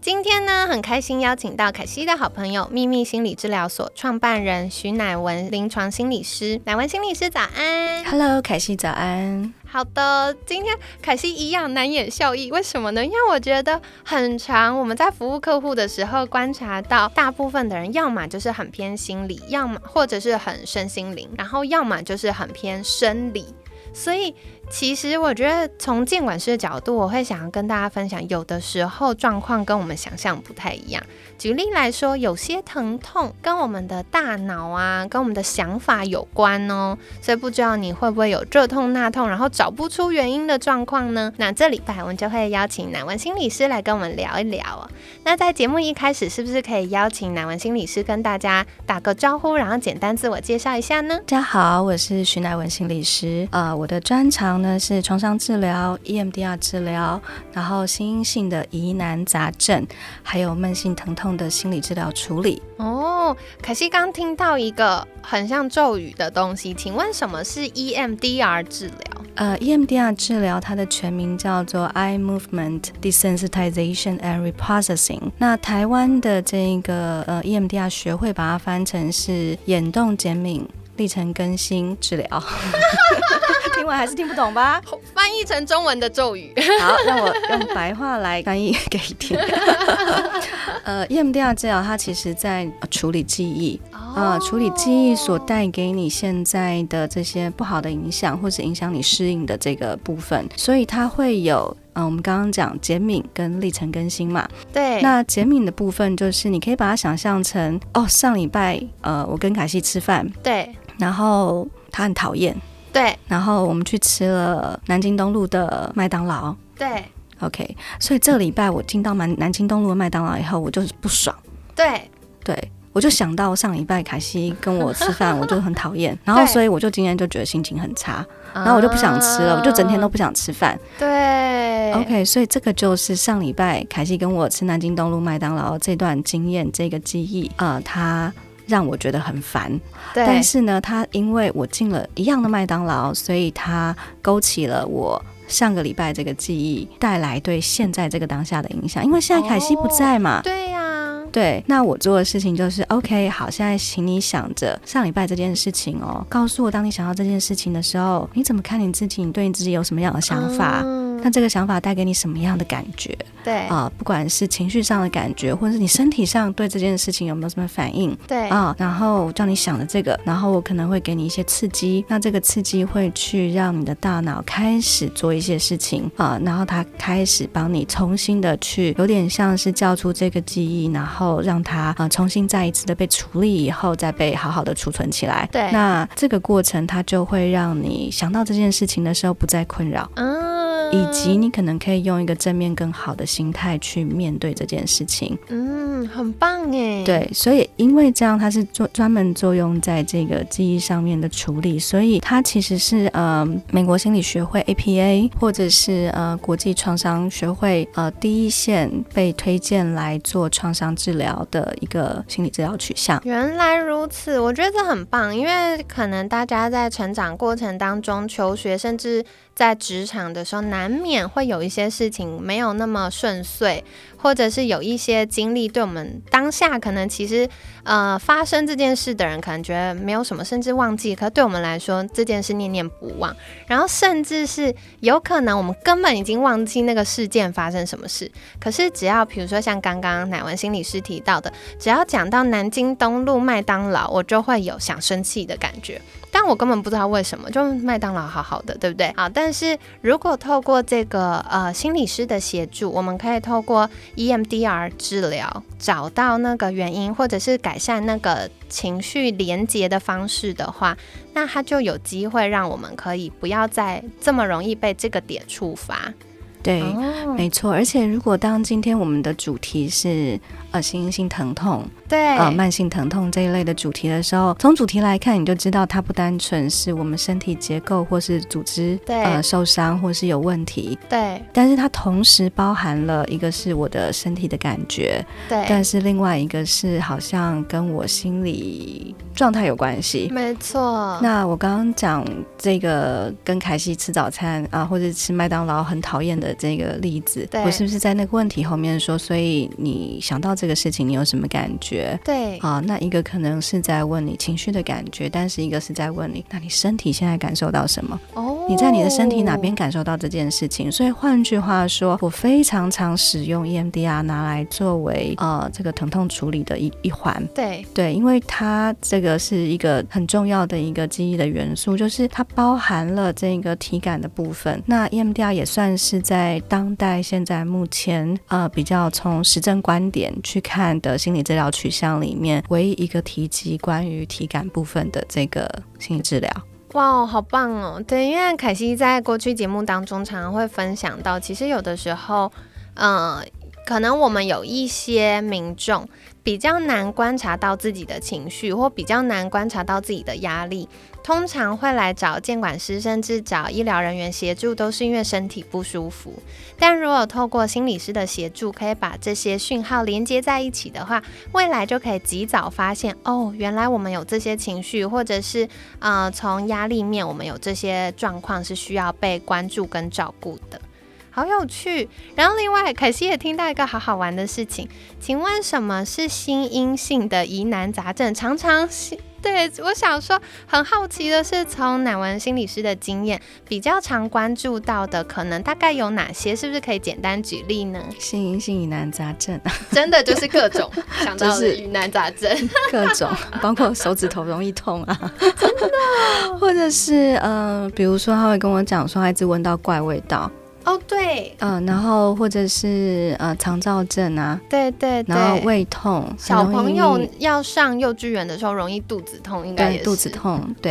今天呢，很开心邀请到凯西的好朋友秘密心理治疗所创办人徐乃文临床心理师。乃文心理师早安，Hello，凯西早安。好的，今天凯西一样难掩笑意，为什么呢？因为我觉得很长，我们在服务客户的时候观察到，大部分的人要么就是很偏心理，要么或者是很身心灵，然后要么就是很偏生理，所以。其实我觉得从监管师的角度，我会想要跟大家分享，有的时候状况跟我们想象不太一样。举例来说，有些疼痛跟我们的大脑啊，跟我们的想法有关哦。所以不知道你会不会有这痛那痛，然后找不出原因的状况呢？那这礼拜我们就会邀请南文心理师来跟我们聊一聊哦。那在节目一开始，是不是可以邀请南文心理师跟大家打个招呼，然后简单自我介绍一下呢？大家好，我是徐乃文心理师，呃，我的专长。呢是创伤治疗、EMDR 治疗，然后心因性的疑难杂症，还有慢性疼痛的心理治疗处理。哦，可惜刚听到一个很像咒语的东西，请问什么是 EMDR 治疗？呃，EMDR 治疗它的全名叫做 Eye Movement Desensitization and Reprocessing。那台湾的这个呃 EMDR 学会把它翻成是眼动减敏。历程更新治疗，听完还是听不懂吧？翻译成中文的咒语。好，让我用白话来翻译给你听。呃，EMDR 治疗它其实在处理记忆啊，处理记忆所带给你现在的这些不好的影响，或是影响你适应的这个部分，所以它会有。嗯，我们刚刚讲减敏跟历程更新嘛，对。那减敏的部分就是你可以把它想象成，哦，上礼拜呃，我跟凯西吃饭，对。然后他很讨厌，对。然后我们去吃了南京东路的麦当劳，对。OK，所以这礼拜我进到南南京东路的麦当劳以后，我就是不爽，对。对，我就想到上礼拜凯西跟我吃饭，我就很讨厌，然后所以我就今天就觉得心情很差，然后我就不想吃了，我就整天都不想吃饭。对。OK，所以这个就是上礼拜凯西跟我吃南京东路麦当劳这段经验，这个记忆啊，他。让我觉得很烦，对但是呢，他因为我进了一样的麦当劳，所以他勾起了我上个礼拜这个记忆，带来对现在这个当下的影响。因为现在凯西不在嘛，对呀，对。那我做的事情就是，OK，好，现在请你想着上礼拜这件事情哦，告诉我，当你想到这件事情的时候，你怎么看你自己？你对你自己有什么样的想法？那这个想法带给你什么样的感觉？对啊，不管是情绪上的感觉，或者是你身体上对这件事情有没有什么反应？对啊，然后叫你想的这个，然后我可能会给你一些刺激，那这个刺激会去让你的大脑开始做一些事情啊，然后它开始帮你重新的去，有点像是叫出这个记忆，然后让它啊重新再一次的被处理以后，再被好好的储存起来。对，那这个过程它就会让你想到这件事情的时候不再困扰。嗯。以及你可能可以用一个正面更好的心态去面对这件事情。嗯，很棒哎。对，所以因为这样，它是做专门作用在这个记忆上面的处理，所以它其实是呃美国心理学会 APA 或者是呃国际创伤学会呃第一线被推荐来做创伤治疗的一个心理治疗取向。原来如此，我觉得这很棒，因为可能大家在成长过程当中求学，甚至。在职场的时候，难免会有一些事情没有那么顺遂，或者是有一些经历，对我们当下可能其实，呃，发生这件事的人可能觉得没有什么，甚至忘记。可对我们来说，这件事念念不忘。然后，甚至是有可能我们根本已经忘记那个事件发生什么事。可是，只要比如说像刚刚乃文心理师提到的，只要讲到南京东路麦当劳，我就会有想生气的感觉。但我根本不知道为什么，就麦当劳好好的，对不对？好，但是如果透过这个呃心理师的协助，我们可以透过 EMDR 治疗找到那个原因，或者是改善那个情绪连接的方式的话，那它就有机会让我们可以不要再这么容易被这个点触发。对，没错。而且，如果当今天我们的主题是呃，心性疼痛，对，呃，慢性疼痛这一类的主题的时候，从主题来看，你就知道它不单纯是我们身体结构或是组织呃受伤或是有问题，对。但是它同时包含了一个是我的身体的感觉，对。但是另外一个是好像跟我心理状态有关系，没错。那我刚刚讲这个跟凯西吃早餐啊，或者吃麦当劳很讨厌的。这个例子，我是不是在那个问题后面说？所以你想到这个事情，你有什么感觉？对，啊，那一个可能是在问你情绪的感觉，但是一个是在问你，那你身体现在感受到什么？哦，你在你的身体哪边感受到这件事情？所以换句话说，我非常常使用 EMDR 拿来作为呃这个疼痛处理的一一环。对对，因为它这个是一个很重要的一个记忆的元素，就是它包含了这个体感的部分。那 EMDR 也算是在在当代，现在目前呃比较从实证观点去看的心理治疗取向里面，唯一一个提及关于体感部分的这个心理治疗。哇，好棒哦！对，因为凯西在过去节目当中常常会分享到，其实有的时候，嗯，可能我们有一些民众比较难观察到自己的情绪，或比较难观察到自己的压力。通常会来找监管师，甚至找医疗人员协助，都是因为身体不舒服。但如果透过心理师的协助，可以把这些讯号连接在一起的话，未来就可以及早发现哦，原来我们有这些情绪，或者是呃，从压力面我们有这些状况是需要被关注跟照顾的，好有趣。然后另外，凯西也听到一个好好玩的事情，请问什么是心因性的疑难杂症？常常对，我想说，很好奇的是，从乃文心理师的经验，比较常关注到的，可能大概有哪些？是不是可以简单举例呢？心因性疑难杂症，真的就是各种 想到的疑难杂症，各种，包括手指头容易痛啊，真的，或者是嗯，比如说他会跟我讲说，孩子闻到怪味道。哦，对，嗯，然后或者是呃肠燥症啊，对对，然后胃痛，小朋友要上幼稚园的时候容易肚子痛，应该也肚子痛，对，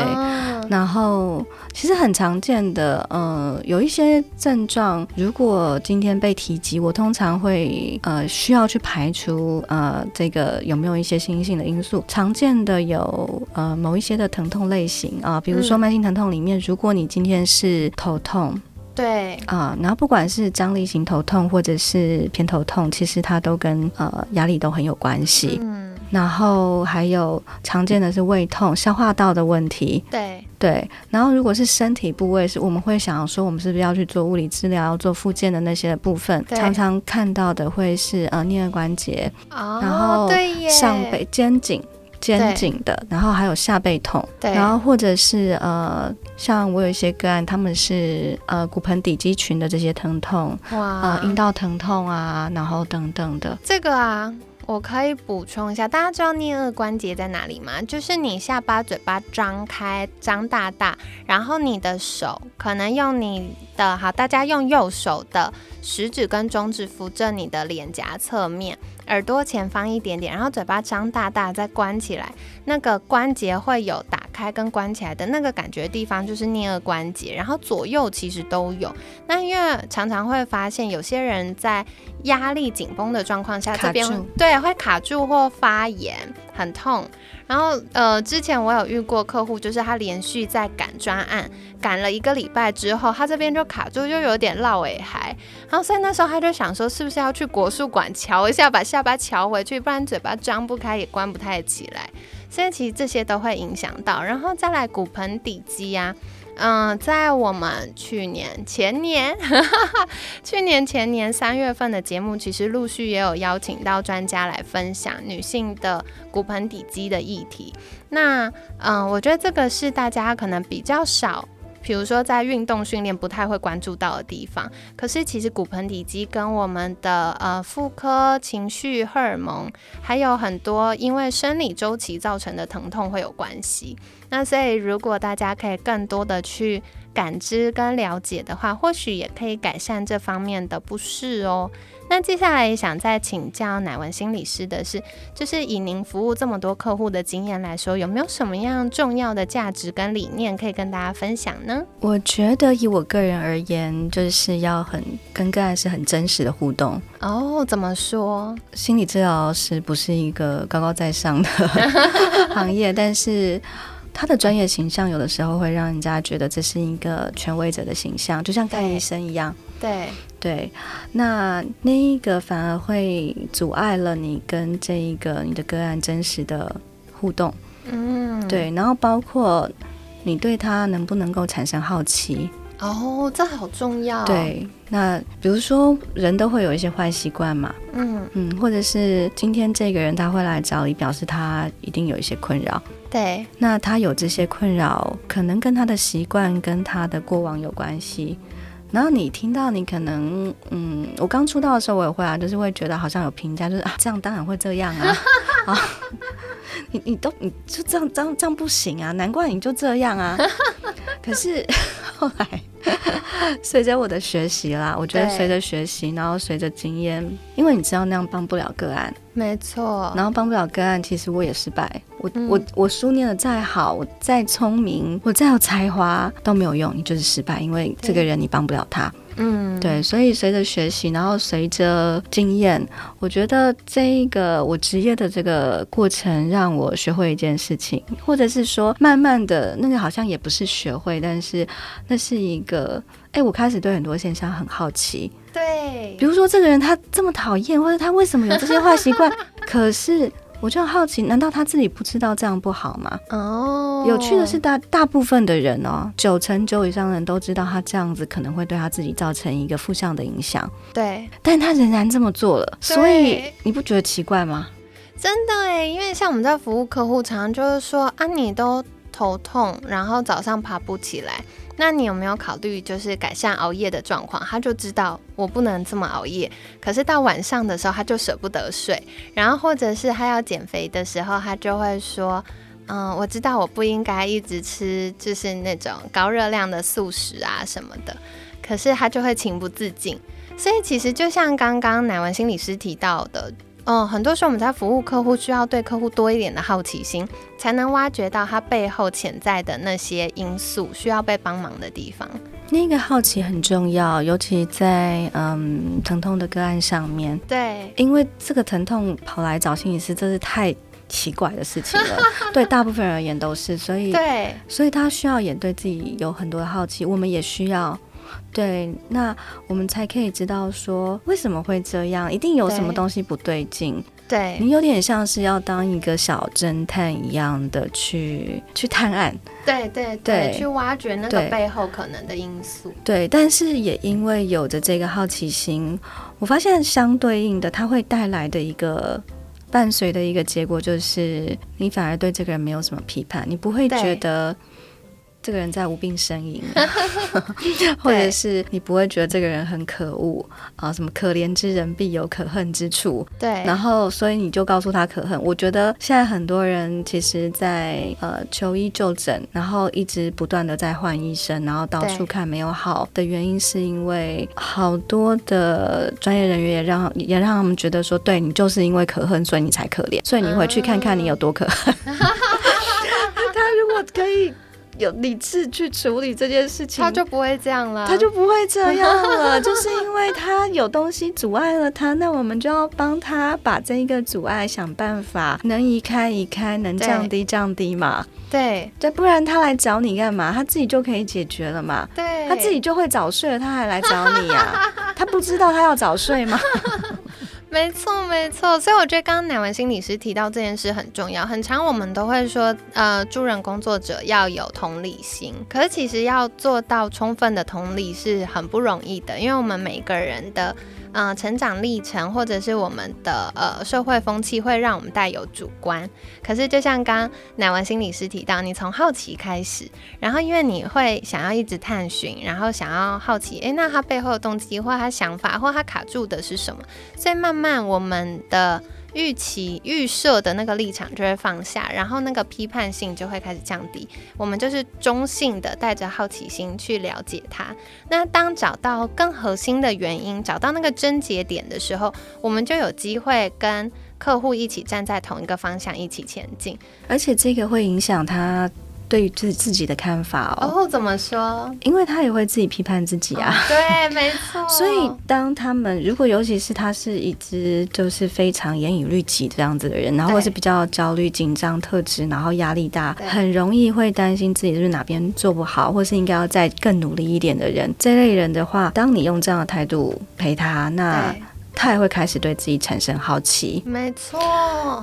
然后其实很常见的，呃，有一些症状，如果今天被提及，我通常会呃需要去排除呃这个有没有一些心性的因素，常见的有呃某一些的疼痛类型啊，比如说慢性疼痛里面，如果你今天是头痛。对啊，然后不管是张力型头痛或者是偏头痛，其实它都跟呃压力都很有关系。嗯，然后还有常见的是胃痛、消化道的问题。对对，然后如果是身体部位，是我们会想说，我们是不是要去做物理治疗、做复健的那些部分？常常看到的会是呃颞颌关节，然后上背、肩颈。肩颈的，然后还有下背痛，然后或者是呃，像我有一些个案，他们是呃骨盆底肌群的这些疼痛，哇，呃阴道疼痛啊，然后等等的。这个啊，我可以补充一下，大家知道颞颌关节在哪里吗？就是你下巴、嘴巴张开、张大大，然后你的手可能用你的好，大家用右手的食指跟中指扶着你的脸颊侧面。耳朵前方一点点，然后嘴巴张大大，再关起来，那个关节会有开跟关起来的那个感觉地方，就是颞颌关节。然后左右其实都有。那因为常常会发现有些人在压力紧绷的状况下，这边对会卡住或发炎，很痛。然后呃，之前我有遇过客户，就是他连续在赶专案，赶了一个礼拜之后，他这边就卡住，就有点落尾还。然后所以那时候他就想说，是不是要去国术馆瞧一下，把下巴瞧回去，不然嘴巴张不开也关不太起来。所以其实这些都会影响到。然后再来骨盆底肌啊。嗯，在我们去年、前年、去年前年三月份的节目，其实陆续也有邀请到专家来分享女性的骨盆底肌的议题。那，嗯，我觉得这个是大家可能比较少比如说在运动训练不太会关注到的地方。可是其实骨盆底肌跟我们的呃妇科、情绪、荷尔蒙，还有很多因为生理周期造成的疼痛会有关系。那所以如果大家可以更多的去感知跟了解的话，或许也可以改善这方面的不适哦。那接下来想再请教乃文心理师的是，就是以您服务这么多客户的经验来说，有没有什么样重要的价值跟理念可以跟大家分享呢？我觉得以我个人而言，就是要很跟个案是很真实的互动。哦，怎么说？心理治疗师不是一个高高在上的 行业，但是。他的专业形象有的时候会让人家觉得这是一个权威者的形象，就像看医生一样。对对，那那一个反而会阻碍了你跟这一个你的个案真实的互动。嗯，对，然后包括你对他能不能够产生好奇。哦，这好重要。对，那比如说人都会有一些坏习惯嘛。嗯嗯，或者是今天这个人他会来找你，表示他一定有一些困扰。对，那他有这些困扰，可能跟他的习惯、跟他的过往有关系。然后你听到，你可能，嗯，我刚出道的时候我也会啊，就是会觉得好像有评价，就是啊，这样当然会这样啊，啊，你你都你就这样这样这样不行啊，难怪你就这样啊。可是后来。随着我的学习啦，我觉得随着学习，然后随着经验，因为你知道那样帮不了个案，没错。然后帮不了个案，其实我也失败。我我我书念的再好，我再聪明，我再有才华都没有用，你就是失败，因为这个人你帮不了他。嗯，对，所以随着学习，然后随着经验，我觉得这一个我职业的这个过程，让我学会一件事情，或者是说，慢慢的那个好像也不是学会，但是那是一个，哎，我开始对很多现象很好奇。对，比如说这个人他这么讨厌，或者他为什么有这些坏习惯，可是。我就好奇，难道他自己不知道这样不好吗？哦，有趣的是，大大部分的人哦，九成九以上的人都知道他这样子可能会对他自己造成一个负向的影响。对，但他仍然这么做了，所以你不觉得奇怪吗？真的哎，因为像我们在服务客户，常常就是说啊，你都头痛，然后早上爬不起来。那你有没有考虑就是改善熬夜的状况？他就知道我不能这么熬夜，可是到晚上的时候他就舍不得睡，然后或者是他要减肥的时候，他就会说，嗯，我知道我不应该一直吃就是那种高热量的素食啊什么的，可是他就会情不自禁。所以其实就像刚刚乃文心理师提到的。嗯，很多时候我们在服务客户，需要对客户多一点的好奇心，才能挖掘到他背后潜在的那些因素，需要被帮忙的地方。那个好奇很重要，尤其在嗯疼痛的个案上面。对，因为这个疼痛跑来找心理师，这是太奇怪的事情了。对大部分人而言都是，所以对，所以他需要也对自己有很多的好奇，我们也需要。对，那我们才可以知道说为什么会这样，一定有什么东西不对劲。对你有点像是要当一个小侦探一样的去去探案，对对对，去挖掘那个背后可能的因素。对，但是也因为有着这个好奇心，我发现相对应的，它会带来的一个伴随的一个结果，就是你反而对这个人没有什么批判，你不会觉得。这个人在无病呻吟，或者是你不会觉得这个人很可恶啊？什么可怜之人必有可恨之处？对，然后所以你就告诉他可恨。我觉得现在很多人其实，在呃求医就诊，然后一直不断的在换医生，然后到处看没有好的原因，是因为好多的专业人员也让也让他们觉得说，对你就是因为可恨，所以你才可怜，所以你回去看看你有多可恨。他如果可以。有理智去处理这件事情，他就不会这样了。他就不会这样了，就是因为他有东西阻碍了他，那我们就要帮他把这一个阻碍想办法能移开移开，能降低降低嘛。对对，不然他来找你干嘛？他自己就可以解决了嘛。对，他自己就会早睡了，他还来找你呀？他不知道他要早睡吗？没错，没错，所以我觉得刚刚乃文心理师提到这件事很重要。很常我们都会说，呃，助人工作者要有同理心，可是其实要做到充分的同理是很不容易的，因为我们每个人的嗯，成长历程或者是我们的呃社会风气会让我们带有主观。可是就像刚奶文心理师提到，你从好奇开始，然后因为你会想要一直探寻，然后想要好奇，诶，那他背后的动机或他想法或他卡住的是什么？所以慢慢我们的。预期预设的那个立场就会放下，然后那个批判性就会开始降低。我们就是中性的，带着好奇心去了解它。那当找到更核心的原因，找到那个症结点的时候，我们就有机会跟客户一起站在同一个方向，一起前进。而且这个会影响他。对于自自己的看法哦，怎么说？因为他也会自己批判自己啊。对，没错。所以当他们如果尤其是他是一只就是非常严以律己这样子的人，然后或是比较焦虑、紧张特质，然后压力大，很容易会担心自己就是哪边做不好，或是应该要再更努力一点的人，这类人的话，当你用这样的态度陪他，那。他也会开始对自己产生好奇，没错。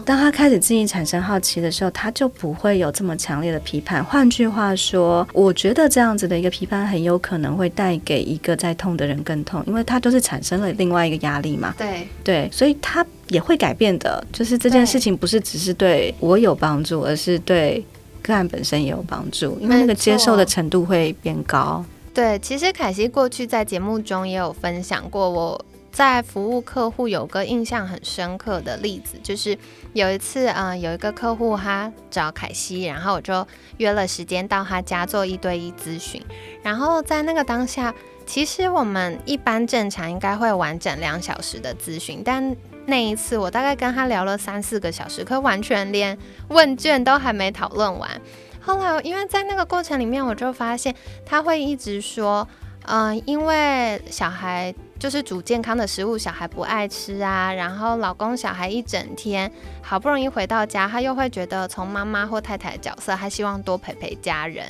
当他开始自己产生好奇的时候，他就不会有这么强烈的批判。换句话说，我觉得这样子的一个批判很有可能会带给一个在痛的人更痛，因为他就是产生了另外一个压力嘛。对对，所以他也会改变的。就是这件事情不是只是对我有帮助，而是对个案本身也有帮助，因为那个接受的程度会变高。对，其实凯西过去在节目中也有分享过我。在服务客户有个印象很深刻的例子，就是有一次啊，有一个客户他找凯西，然后我就约了时间到他家做一对一咨询。然后在那个当下，其实我们一般正常应该会完整两小时的咨询，但那一次我大概跟他聊了三四个小时，可完全连问卷都还没讨论完。后来因为在那个过程里面，我就发现他会一直说，嗯，因为小孩。就是煮健康的食物，小孩不爱吃啊。然后老公小孩一整天好不容易回到家，他又会觉得从妈妈或太太的角色，他希望多陪陪家人。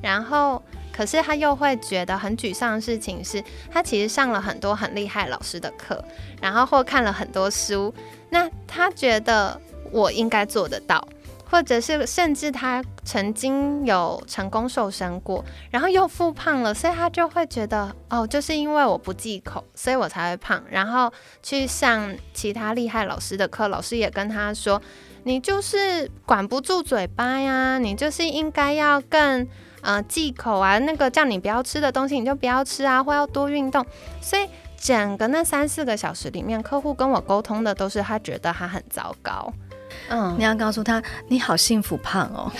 然后可是他又会觉得很沮丧的事情是，他其实上了很多很厉害老师的课，然后或看了很多书，那他觉得我应该做得到。或者是甚至他曾经有成功瘦身过，然后又复胖了，所以他就会觉得哦，就是因为我不忌口，所以我才会胖。然后去上其他厉害老师的课，老师也跟他说，你就是管不住嘴巴呀，你就是应该要更呃忌口啊，那个叫你不要吃的东西你就不要吃啊，或要多运动。所以整个那三四个小时里面，客户跟我沟通的都是他觉得他很糟糕。嗯，你要告诉他，你好幸福胖哦，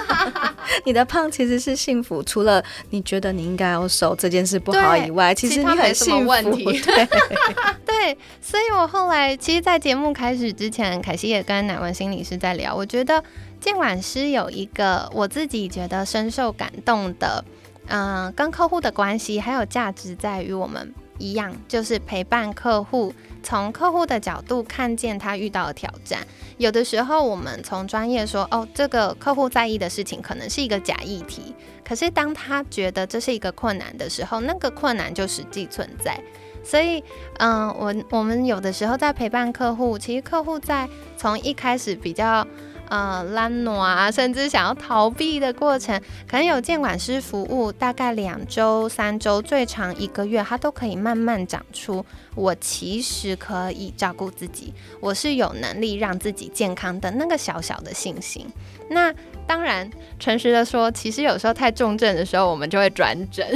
你的胖其实是幸福，除了你觉得你应该要瘦这件事不好以外，其实你很幸福。对。对，所以我后来其实，在节目开始之前，凯西也跟乃文心理师在聊，我觉得监管师有一个我自己觉得深受感动的，嗯，跟客户的关系还有价值在于我们一样，就是陪伴客户。从客户的角度看见他遇到的挑战，有的时候我们从专业说，哦，这个客户在意的事情可能是一个假议题，可是当他觉得这是一个困难的时候，那个困难就实际存在。所以，嗯，我我们有的时候在陪伴客户，其实客户在从一开始比较。呃，懒惰啊，甚至想要逃避的过程，可能有监管师服务，大概两周、三周，最长一个月，他都可以慢慢长出。我其实可以照顾自己，我是有能力让自己健康的那个小小的信心。那当然，诚实的说，其实有时候太重症的时候，我们就会转诊。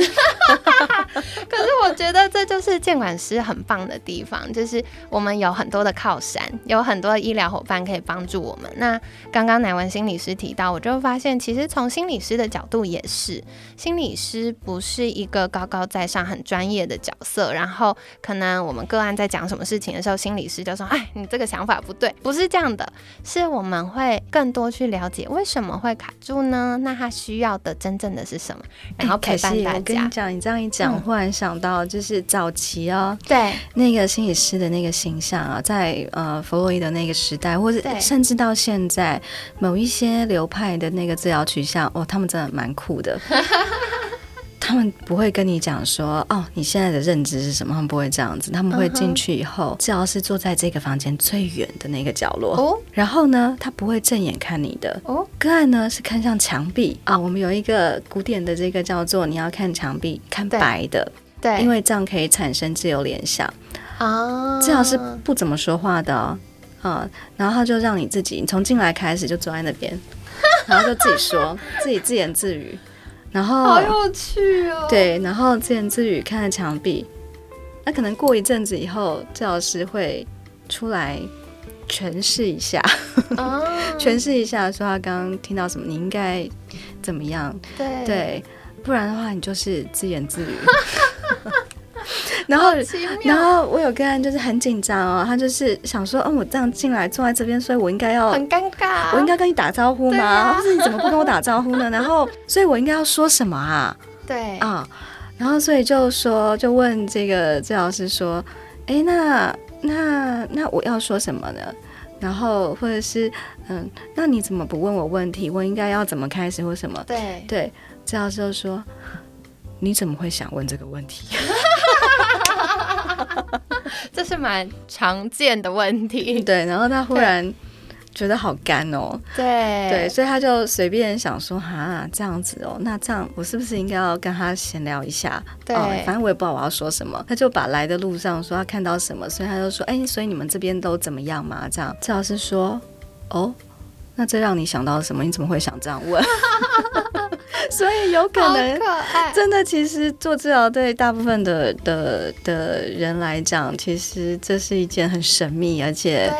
可是我觉得这就是监管师很棒的地方，就是我们有很多的靠山，有很多的医疗伙伴可以帮助我们。那刚刚乃文心理师提到，我就发现，其实从心理师的角度也是，心理师不是一个高高在上、很专业的角色。然后可能我们个案在讲什么事情的时候，心理师就说：“哎，你这个想法不对。”不是这样的，是我们会更多去了解为什么会卡住呢？那他需要的真正的是什么？然后陪伴大家。我跟你讲，你这样一讲，忽然想到，就是早期哦，对那个心理师的那个形象啊，在呃弗洛伊德那个时代，或者甚至到现在。某一些流派的那个治疗取向，哦，他们真的蛮酷的。他们不会跟你讲说，哦，你现在的认知是什么？他们不会这样子。他们会进去以后，治疗师坐在这个房间最远的那个角落。哦，然后呢，他不会正眼看你的。哦，个案呢是看向墙壁啊。我们有一个古典的这个叫做，你要看墙壁，看白的。对，因为这样可以产生自由联想。啊，治疗师不怎么说话的啊，然后他就让你自己，你从进来开始就坐在那边，然后就自己说，自己自言自语，然后好有趣哦。对，然后自言自语看着墙壁，那可能过一阵子以后，教老师会出来诠释一下，诠释一下说他刚刚听到什么，你应该怎么样？对对，不然的话你就是自言自语。然后，然后我有个人就是很紧张哦，他就是想说，嗯，我这样进来坐在这边，所以我应该要很尴尬，我应该跟你打招呼吗？或者你怎么不跟我打招呼呢？然后，所以我应该要说什么啊？对啊，然后所以就说，就问这个郑老师说，哎，那那那我要说什么呢？然后或者是，嗯，那你怎么不问我问题？我应该要怎么开始或什么？对对，郑老师就说，你怎么会想问这个问题？这是蛮常见的问题。对，然后他忽然觉得好干哦。对对，所以他就随便想说，哈，这样子哦，那这样我是不是应该要跟他闲聊一下？对，反正我也不知道我要说什么。他就把来的路上说他看到什么，所以他就说，哎，所以你们这边都怎么样嘛？这样，赵老师说，哦。那这让你想到什么？你怎么会想这样问？所以有可能，真的，其实做治疗对大部分的的的人来讲，其实这是一件很神秘，而且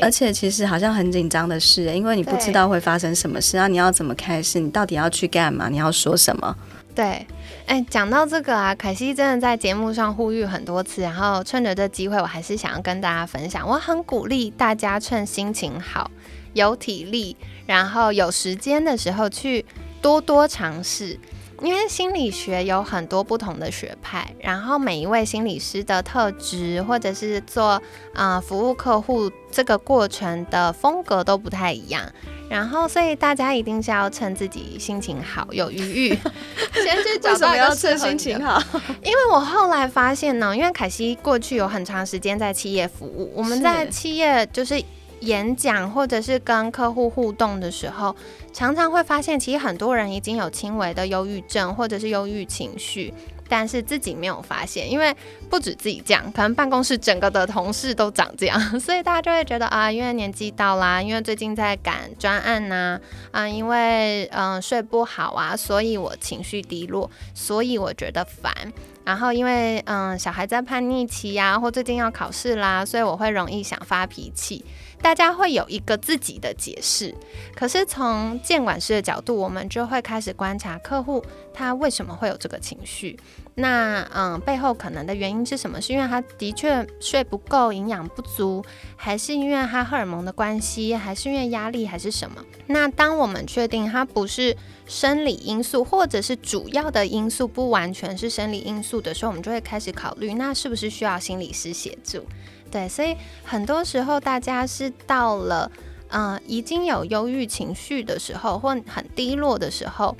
而且其实好像很紧张的事，因为你不知道会发生什么事啊！你要怎么开始？你到底要去干嘛？你要说什么？对，哎，讲到这个啊，凯西真的在节目上呼吁很多次，然后趁着这机会，我还是想要跟大家分享，我很鼓励大家趁心情好。有体力，然后有时间的时候去多多尝试，因为心理学有很多不同的学派，然后每一位心理师的特质，或者是做啊服务客户这个过程的风格都不太一样，然后所以大家一定是要趁自己心情好、有余裕，先去找到一个趁心情好。因为我后来发现呢，因为凯西过去有很长时间在企业服务，我们在企业就是。演讲或者是跟客户互动的时候，常常会发现，其实很多人已经有轻微的忧郁症或者是忧郁情绪，但是自己没有发现，因为不止自己这样，可能办公室整个的同事都长这样，所以大家就会觉得啊，因为年纪到啦，因为最近在赶专案呐，啊，因为嗯睡不好啊，所以我情绪低落，所以我觉得烦。然后因为嗯小孩在叛逆期呀，或最近要考试啦，所以我会容易想发脾气。大家会有一个自己的解释，可是从监管师的角度，我们就会开始观察客户他为什么会有这个情绪。那嗯，背后可能的原因是什么？是因为他的确睡不够，营养不足，还是因为他荷尔蒙的关系，还是因为压力，还是什么？那当我们确定他不是生理因素，或者是主要的因素不完全是生理因素的时候，我们就会开始考虑，那是不是需要心理师协助？对，所以很多时候大家是到了嗯已经有忧郁情绪的时候，或很低落的时候。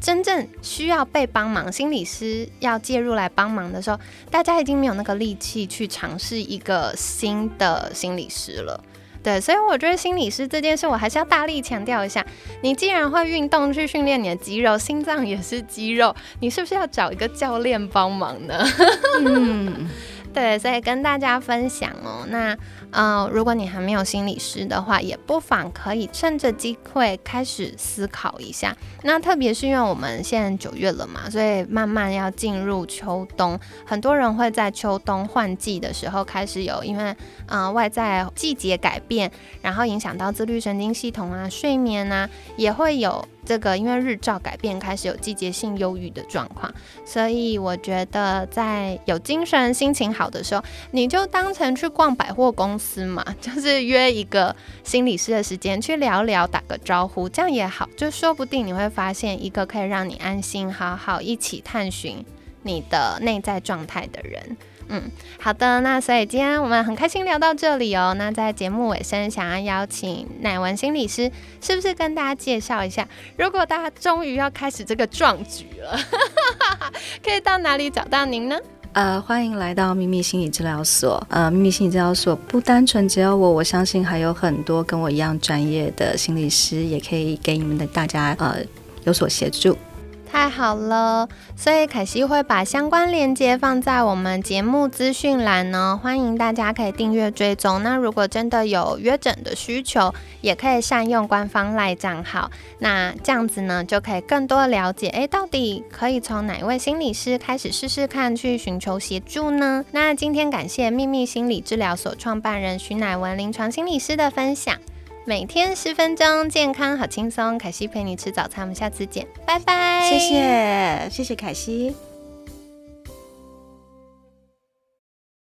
真正需要被帮忙，心理师要介入来帮忙的时候，大家已经没有那个力气去尝试一个新的心理师了。对，所以我觉得心理师这件事，我还是要大力强调一下。你既然会运动去训练你的肌肉，心脏也是肌肉，你是不是要找一个教练帮忙呢？嗯，对，所以跟大家分享哦。那。嗯，如果你还没有心理师的话，也不妨可以趁着机会开始思考一下。那特别是因为我们现在九月了嘛，所以慢慢要进入秋冬，很多人会在秋冬换季的时候开始有，因为嗯外在季节改变，然后影响到自律神经系统啊、睡眠啊，也会有。这个因为日照改变，开始有季节性忧郁的状况，所以我觉得在有精神、心情好的时候，你就当成去逛百货公司嘛，就是约一个心理师的时间去聊聊、打个招呼，这样也好，就说不定你会发现一个可以让你安心、好好一起探寻你的内在状态的人。嗯，好的，那所以今天我们很开心聊到这里哦。那在节目尾声，想要邀请乃文心理师，是不是跟大家介绍一下？如果大家终于要开始这个壮举了，可以到哪里找到您呢？呃，欢迎来到秘密心理治疗所。呃，秘密心理治疗所不单纯只有我，我相信还有很多跟我一样专业的心理师，也可以给你们的大家呃有所协助。太好了，所以凯西会把相关链接放在我们节目资讯栏呢，欢迎大家可以订阅追踪。那如果真的有约诊的需求，也可以善用官方赖账号。那这样子呢，就可以更多了解，哎，到底可以从哪一位心理师开始试试看，去寻求协助呢？那今天感谢秘密心理治疗所创办人徐乃文临床心理师的分享。每天十分钟，健康好轻松。凯西陪你吃早餐，我们下次见，拜拜。谢谢，谢谢凯西。